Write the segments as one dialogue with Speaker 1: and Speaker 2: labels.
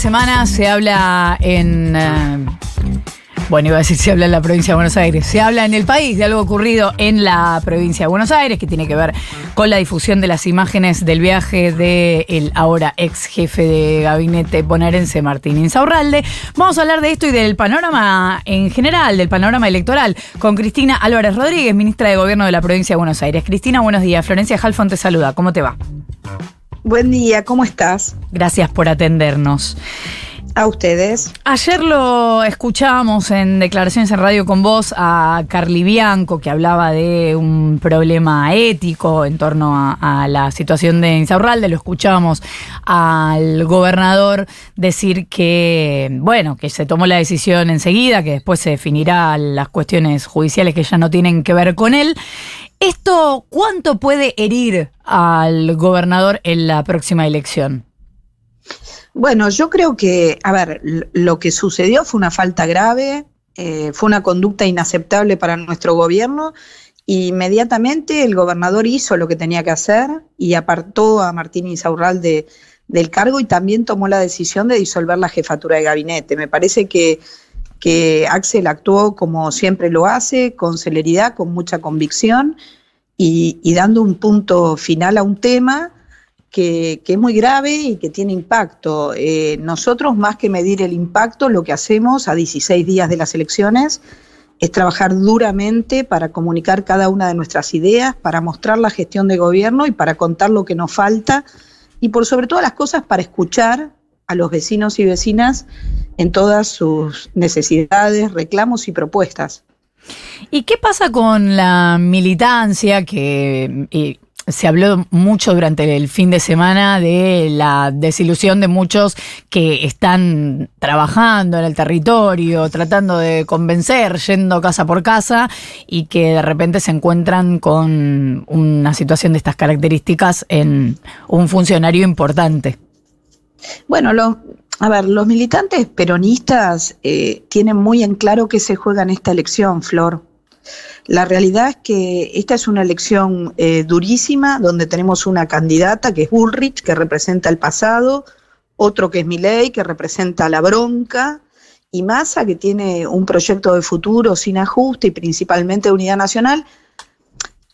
Speaker 1: semana se habla en... eh, bueno, iba a decir se habla en la provincia de Buenos Aires. Se habla en el país de algo ocurrido en la provincia de Buenos Aires que tiene que ver con la difusión de las imágenes del viaje del ahora ex jefe de gabinete bonaerense Martín Insaurralde. Vamos a hablar de esto y del panorama en general, del panorama electoral, con Cristina Álvarez Rodríguez, ministra de Gobierno de la provincia de Buenos Aires. Cristina, buenos días. Florencia Halfon te saluda. ¿Cómo te va?
Speaker 2: Buen día, ¿cómo estás?
Speaker 1: Gracias por atendernos.
Speaker 2: A ustedes.
Speaker 1: Ayer lo escuchábamos en declaraciones en radio con vos a Carly Bianco, que hablaba de un problema ético en torno a, a la situación de Insaurralde. Lo escuchábamos al gobernador decir que, bueno, que se tomó la decisión enseguida, que después se definirá las cuestiones judiciales que ya no tienen que ver con él. ¿Esto cuánto puede herir al gobernador en la próxima elección?
Speaker 2: Bueno, yo creo que, a ver, lo que sucedió fue una falta grave, eh, fue una conducta inaceptable para nuestro gobierno. Inmediatamente el gobernador hizo lo que tenía que hacer y apartó a Martín Insaurralde del cargo y también tomó la decisión de disolver la jefatura de gabinete. Me parece que, que Axel actuó como siempre lo hace, con celeridad, con mucha convicción y, dando un punto final a un tema que, que, es muy grave y que tiene impacto. Eh, nosotros, más que medir el impacto, lo que hacemos a 16 días de las elecciones es trabajar duramente para comunicar cada una de nuestras ideas, para mostrar la gestión de gobierno y para contar lo que nos falta y por sobre todas las cosas para escuchar a los vecinos y vecinas en todas sus necesidades, reclamos y propuestas.
Speaker 1: ¿Y qué pasa con la militancia que... Y se habló mucho durante el fin de semana de la desilusión de muchos que están trabajando en el territorio, tratando de convencer, yendo casa por casa y que de repente se encuentran con una situación de estas características en un funcionario importante.
Speaker 2: Bueno, lo, a ver, los militantes peronistas eh, tienen muy en claro qué se juega en esta elección, Flor. La realidad es que esta es una elección eh, durísima, donde tenemos una candidata que es Bullrich, que representa el pasado, otro que es Milei, que representa la bronca, y Massa, que tiene un proyecto de futuro sin ajuste y principalmente de unidad nacional.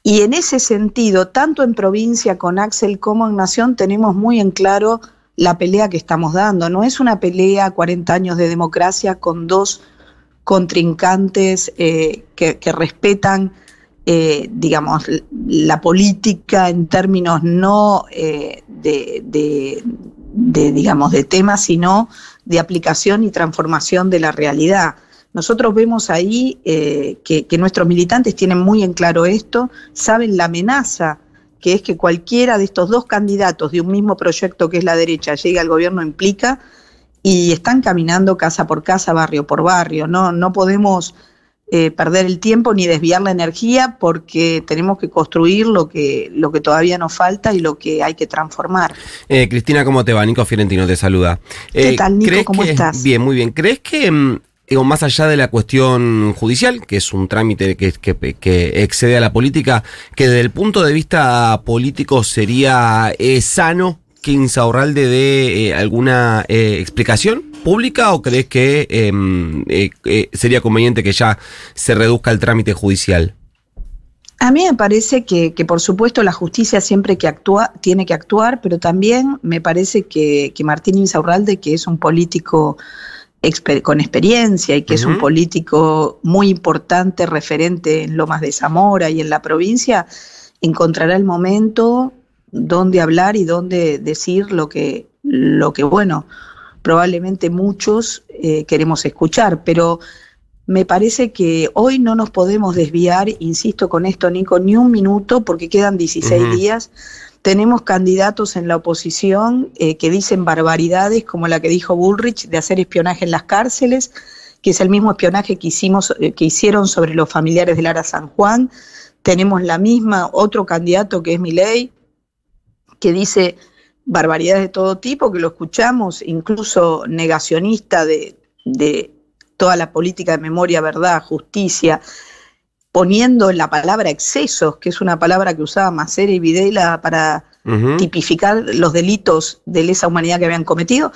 Speaker 2: Y en ese sentido, tanto en provincia con Axel como en Nación, tenemos muy en claro la pelea que estamos dando. No es una pelea 40 años de democracia con dos contrincantes eh, que, respetan, eh, digamos, la política en términos no eh, de, digamos, de temas, sino de aplicación y transformación de la realidad. Nosotros vemos ahí que nuestros militantes tienen muy en claro esto, saben la amenaza que es que cualquiera de estos dos candidatos de un mismo proyecto que es la derecha llegue al gobierno implica y están caminando casa por casa, barrio por barrio. No, no podemos eh, perder el tiempo ni desviar la energía porque tenemos que construir lo que, lo que todavía nos falta y lo que hay que transformar.
Speaker 3: Eh, Cristina, ¿cómo te va? Nico Fiorentino te saluda.
Speaker 2: ¿Qué eh, tal, Nico? ¿Cómo
Speaker 3: que,
Speaker 2: estás?
Speaker 3: Bien, muy bien. ¿Crees que... Digo, más allá de la cuestión judicial, que es un trámite que, excede a la política, que desde el punto de vista político sería eh, sano que Insaurralde dé eh, alguna eh, explicación pública o crees que eh, sería conveniente que ya se reduzca el trámite judicial?
Speaker 2: A mí me parece que, que, por supuesto la justicia siempre que actúa tiene que actuar, pero también me parece que, que Martín Insaurralde, que es un político exper con experiencia y que uh -huh. es un político muy importante, referente en Lomas de Zamora y en la provincia, encontrará el momento dónde hablar y dónde decir lo que, lo que bueno, probablemente muchos eh, queremos escuchar, pero me parece que hoy no nos podemos desviar, insisto con esto, Nico, ni un minuto, porque quedan 16 uh -huh. días. Tenemos candidatos en la oposición eh, que dicen barbaridades, como la que dijo Bullrich, de hacer espionaje en las cárceles, que es el mismo espionaje que, hicimos, eh, que hicieron sobre los familiares de Lara San Juan. Tenemos la misma, otro candidato que es Milei, que dice barbaridades de todo tipo, que lo escuchamos, incluso negacionista de, de toda la política de memoria, verdad, justicia, poniendo la palabra excesos, que es una palabra que usaba Macera y Videla para uh -huh. tipificar los delitos de lesa humanidad que habían cometido.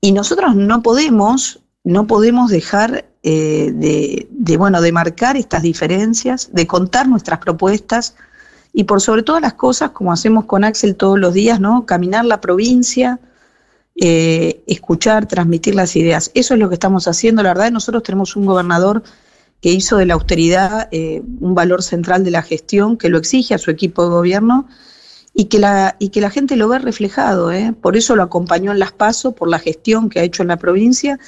Speaker 2: Y nosotros no podemos, no podemos dejar eh, de, de, bueno, de marcar estas diferencias, de contar nuestras propuestas y por sobre todas las cosas, como hacemos con Axel todos los días, ¿no? Caminar la provincia, eh, escuchar, transmitir las ideas. Eso es lo que estamos haciendo. La verdad, nosotros tenemos un gobernador que hizo de la austeridad eh, un valor central de la gestión, que lo exige a su equipo de gobierno y que la, y que la gente lo ve reflejado. ¿eh? Por eso lo acompañó en las PASO, por la gestión que ha hecho en la provincia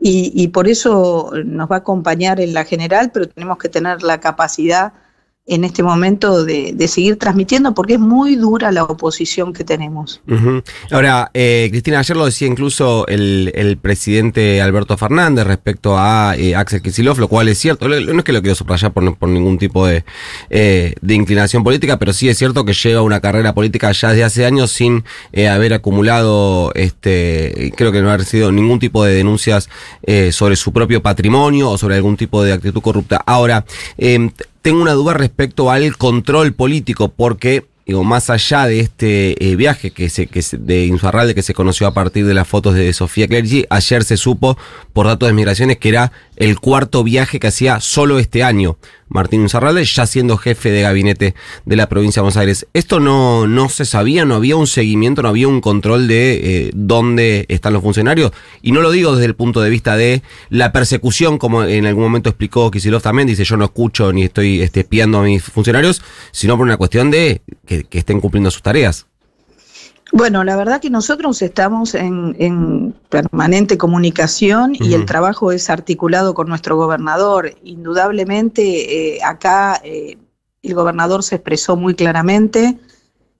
Speaker 2: y, y por eso nos va a acompañar en la general, pero tenemos que tener la capacidad en este momento de, de, seguir transmitiendo porque es muy dura la oposición que tenemos.
Speaker 3: Ahora, eh, Cristina, ayer lo decía incluso el, el, presidente Alberto Fernández respecto a eh, Axel Kicillof, lo cual es cierto, no es que lo quiero subrayar por, por ningún tipo de, eh, de, inclinación política, pero sí es cierto que lleva una carrera política ya desde hace años sin eh, haber acumulado, este, creo que no haber sido ningún tipo de denuncias eh, sobre su propio patrimonio o sobre algún tipo de actitud corrupta. Ahora, eh, tengo una duda respecto al control político, porque digo, más allá de este eh, viaje que se, que de Insuarralde que se conoció a partir de las fotos de Sofía Clergy, ayer se supo por datos de migraciones que era el cuarto viaje que hacía solo este año. Martín Insuarralde, ya siendo jefe de gabinete de la provincia de Buenos Aires. Esto no, no se sabía, no había un seguimiento, no había un control de eh, dónde están los funcionarios. Y no lo digo desde el punto de vista de la persecución, como en algún momento explicó Kisilov también, dice yo no escucho ni estoy este, espiando a mis funcionarios, sino por una cuestión de que, que estén cumpliendo sus tareas.
Speaker 2: Bueno, la verdad que nosotros estamos en, en permanente comunicación y uh -huh. el trabajo es articulado con nuestro gobernador. Indudablemente, eh, acá eh, el gobernador se expresó muy claramente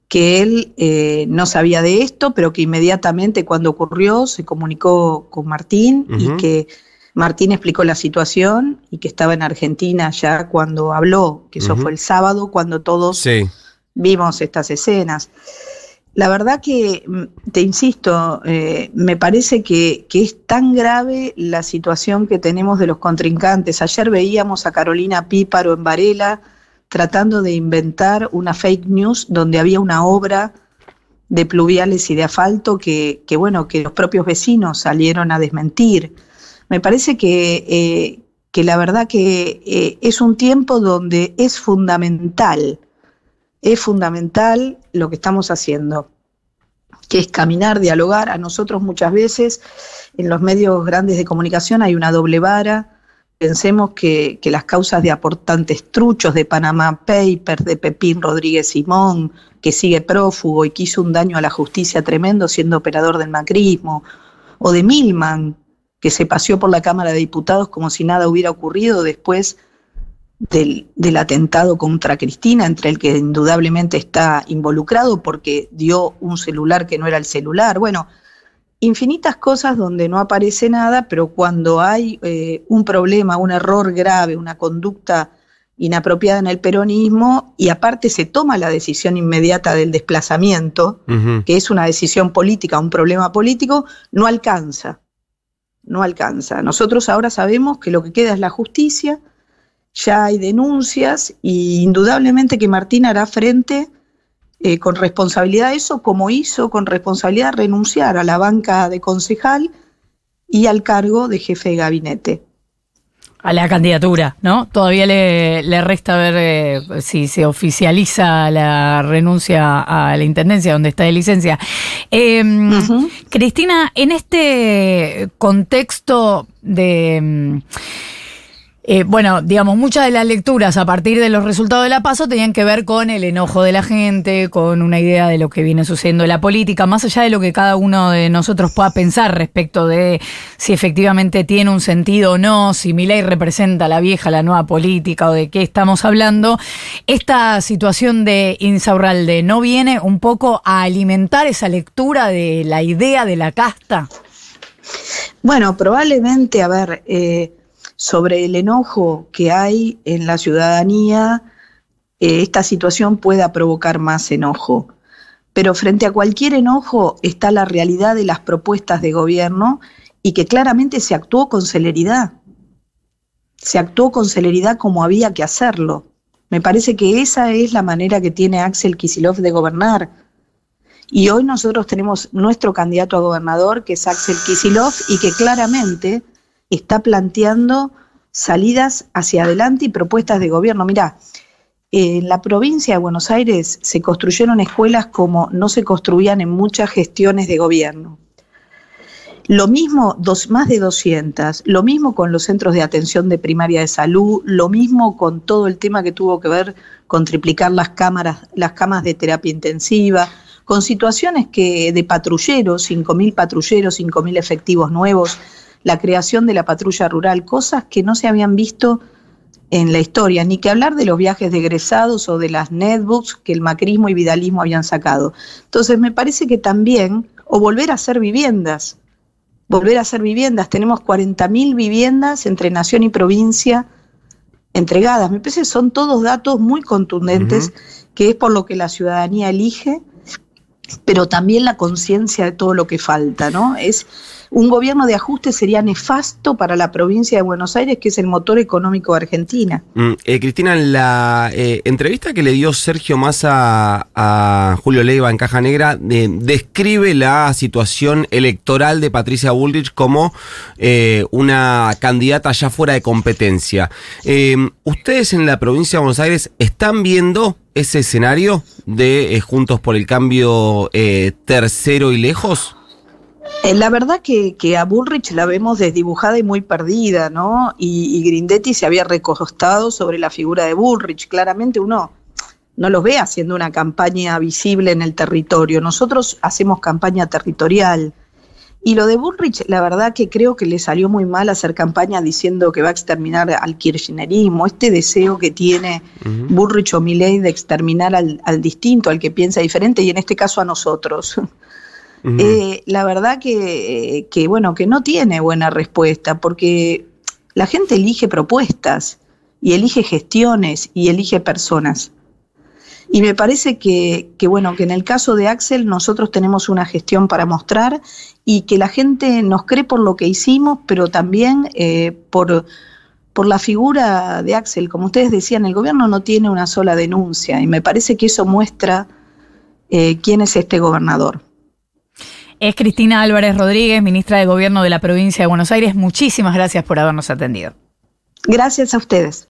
Speaker 2: que él eh, no sabía de esto, pero que inmediatamente cuando ocurrió se comunicó con Martín uh -huh. y que Martín explicó la situación y que estaba en Argentina ya cuando habló, que eso uh -huh. fue el sábado, cuando todos sí. vimos estas escenas. La verdad que, mm, te insisto, eh, me parece que, que, es tan grave la situación que tenemos de los contrincantes. Ayer veíamos a Carolina Píparo en Varela tratando de inventar una fake news donde había una obra de pluviales y de asfalto que, que bueno, que los propios vecinos salieron a desmentir. Me parece que, eh, que la verdad que eh, es un tiempo donde es fundamental es fundamental lo que estamos haciendo, que es caminar, dialogar. A nosotros muchas veces en los medios grandes de comunicación hay una doble vara. Pensemos que, las causas de aportantes truchos de Panamá Papers, de Pepín Rodríguez Simón, que sigue prófugo y que hizo un daño a la justicia tremendo siendo operador del macrismo, o de Milman, que se paseó por la Cámara de Diputados como si nada hubiera ocurrido después del, del, atentado contra Cristina, entre el que indudablemente está involucrado porque dio un celular que no era el celular. Bueno, infinitas cosas donde no aparece nada, pero cuando hay eh, un problema, un error grave, una conducta inapropiada en el peronismo y aparte se toma la decisión inmediata del desplazamiento, uh -huh. que es una decisión política, un problema político, no alcanza. No alcanza. Nosotros ahora sabemos que lo que queda es la justicia, ya hay denuncias y indudablemente que Martín hará frente eh, con responsabilidad a eso, como hizo con responsabilidad renunciar a la banca de concejal y al cargo de jefe de gabinete.
Speaker 1: A la candidatura, ¿no? Todavía le, le resta ver eh, si se oficializa la renuncia a la intendencia donde está de licencia. Eh, uh -huh. Cristina, en este contexto de eh, bueno, digamos, muchas de las lecturas a partir de los resultados de la PASO tenían que ver con el enojo de la gente, con una idea de lo que viene sucediendo en la política, más allá de lo que cada uno de nosotros pueda pensar respecto de si efectivamente tiene un sentido o no, si mi ley representa la vieja, la nueva política o de qué estamos hablando. Esta situación de Insaurralde no viene un poco a alimentar esa lectura de la idea de la casta.
Speaker 2: Bueno, probablemente, a ver, eh, sobre el enojo que hay en la ciudadanía, eh, esta situación pueda provocar más enojo. Pero frente a cualquier enojo está la realidad de las propuestas de gobierno y que claramente se actuó con celeridad. Se actuó con celeridad como había que hacerlo. Me parece que esa es la manera que tiene Axel Kisilov de gobernar. Y hoy nosotros tenemos nuestro candidato a gobernador, que es Axel Kisilov, y que claramente está planteando salidas hacia adelante y propuestas de gobierno. Mirá, en la provincia de Buenos Aires se construyeron escuelas como no se construían en muchas gestiones de gobierno. Lo mismo, más de 200, lo mismo con los centros de atención de primaria de salud, lo mismo con todo el tema que tuvo que ver con triplicar las cámaras, las camas de terapia intensiva, con situaciones que de patrulleros, 5.000 patrulleros, 5.000 efectivos nuevos, la creación de la patrulla rural, cosas que no se habían visto en la historia, ni que hablar de los viajes de egresados o de las netbooks que el macrismo y vidalismo habían sacado. Entonces me parece que también, o volver a hacer viviendas, volver a hacer viviendas. Tenemos 40.000 viviendas entre nación y provincia entregadas. Me parece que son todos datos muy contundentes, que es por lo que la ciudadanía elige, pero también la conciencia de todo lo que falta, ¿no? Es un gobierno de ajuste sería nefasto para la provincia de Buenos Aires, que es el motor económico de Argentina.
Speaker 3: Mm, eh, Cristina, en la eh, entrevista que le dio Sergio Massa a Julio Leiva en Caja Negra, eh, describe la situación electoral de Patricia Bullrich como una candidata ya fuera de competencia. ¿Ustedes en la provincia de Buenos Aires están viendo ese escenario de Juntos por el Cambio tercero y lejos?
Speaker 2: Eh, la verdad que, a Bullrich la vemos desdibujada y muy perdida, ¿no? Y, Grindetti se había recostado sobre la figura de Bullrich. Claramente uno no los ve haciendo una campaña visible en el territorio. Nosotros hacemos campaña territorial. Y lo de Bullrich, la verdad que creo que le salió muy mal hacer campaña diciendo que va a exterminar al kirchnerismo, este deseo que tiene Bullrich o Milei de exterminar al, al distinto, al que piensa diferente, y en este caso a nosotros. Eh, la verdad que, bueno, que no tiene buena respuesta, porque la gente elige propuestas y elige gestiones y elige personas. Y me parece que, bueno, que en el caso de Axel nosotros tenemos una gestión para mostrar y que la gente nos cree por lo que hicimos, pero también eh, por, por la figura de Axel. Como ustedes decían, el gobierno no tiene una sola denuncia y me parece que eso muestra eh, quién es este gobernador.
Speaker 1: Es Cristina Álvarez Rodríguez, ministra de Gobierno de la provincia de Buenos Aires. Muchísimas gracias por habernos atendido.
Speaker 2: Gracias a ustedes.